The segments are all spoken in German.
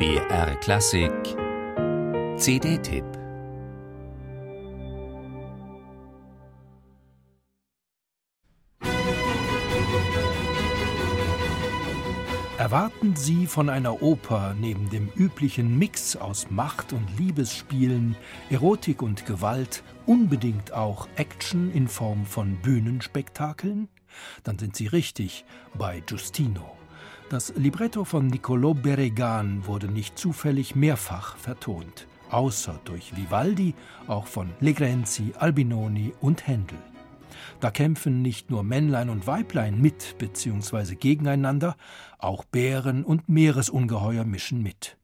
BR Klassik CD-Tipp Erwarten Sie von einer Oper neben dem üblichen Mix aus Macht- und Liebesspielen, Erotik und Gewalt unbedingt auch Action in Form von Bühnenspektakeln? Dann sind Sie richtig bei Giustino. Das Libretto von Niccolò Beregan wurde nicht zufällig mehrfach vertont, außer durch Vivaldi auch von Legrenzi, Albinoni und Händel. Da kämpfen nicht nur Männlein und Weiblein mit bzw. gegeneinander, auch Bären und Meeresungeheuer mischen mit.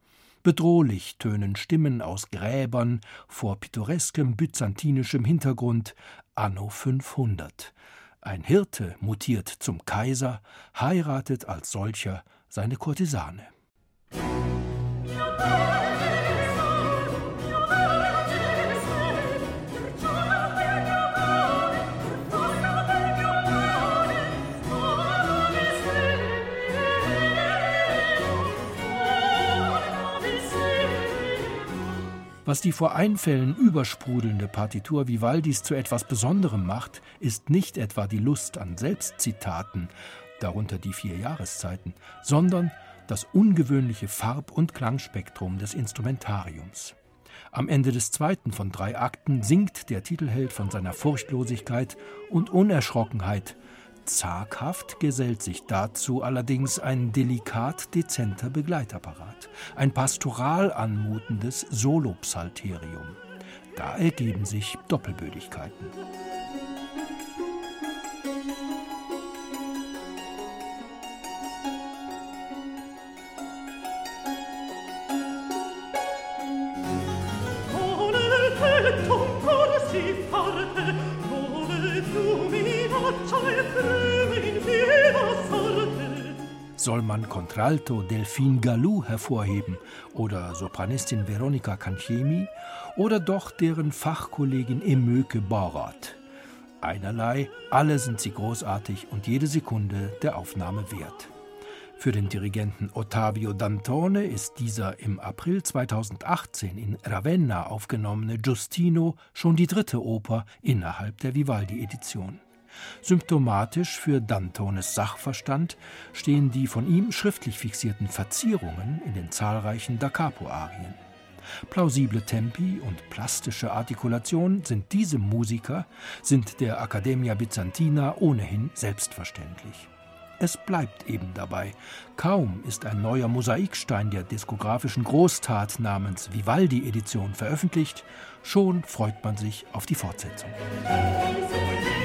Bedrohlich tönen Stimmen aus Gräbern vor pittoreskem byzantinischem Hintergrund anno 500. Ein Hirte mutiert zum Kaiser, heiratet als solcher seine Kurtisane. Was die vor Einfällen übersprudelnde Partitur Vivaldis zu etwas Besonderem macht, ist nicht etwa die Lust an Selbstzitaten, darunter die vier Jahreszeiten, sondern das ungewöhnliche Farb- und Klangspektrum des Instrumentariums. Am Ende des zweiten von drei Akten singt der Titelheld von seiner Furchtlosigkeit und Unerschrockenheit Zaghaft gesellt sich dazu allerdings ein delikat dezenter Begleitapparat, ein pastoral anmutendes Solopsalterium. Da ergeben sich Doppelbödigkeiten. Soll man Contralto Delphine Gallou hervorheben oder Sopranistin Veronika Canchemi oder doch deren Fachkollegin Emöke Borat? Einerlei, alle sind sie großartig und jede Sekunde der Aufnahme wert. Für den Dirigenten Ottavio Dantone ist dieser im April 2018 in Ravenna aufgenommene Giustino schon die dritte Oper innerhalb der Vivaldi-Edition. Symptomatisch für Dantones Sachverstand stehen die von ihm schriftlich fixierten Verzierungen in den zahlreichen Da Capo-Arien. Plausible Tempi und plastische Artikulation sind diesem Musiker, sind der Accademia Byzantina ohnehin selbstverständlich. Es bleibt eben dabei. Kaum ist ein neuer Mosaikstein der diskografischen Großtat namens Vivaldi-Edition veröffentlicht, schon freut man sich auf die Fortsetzung. Musik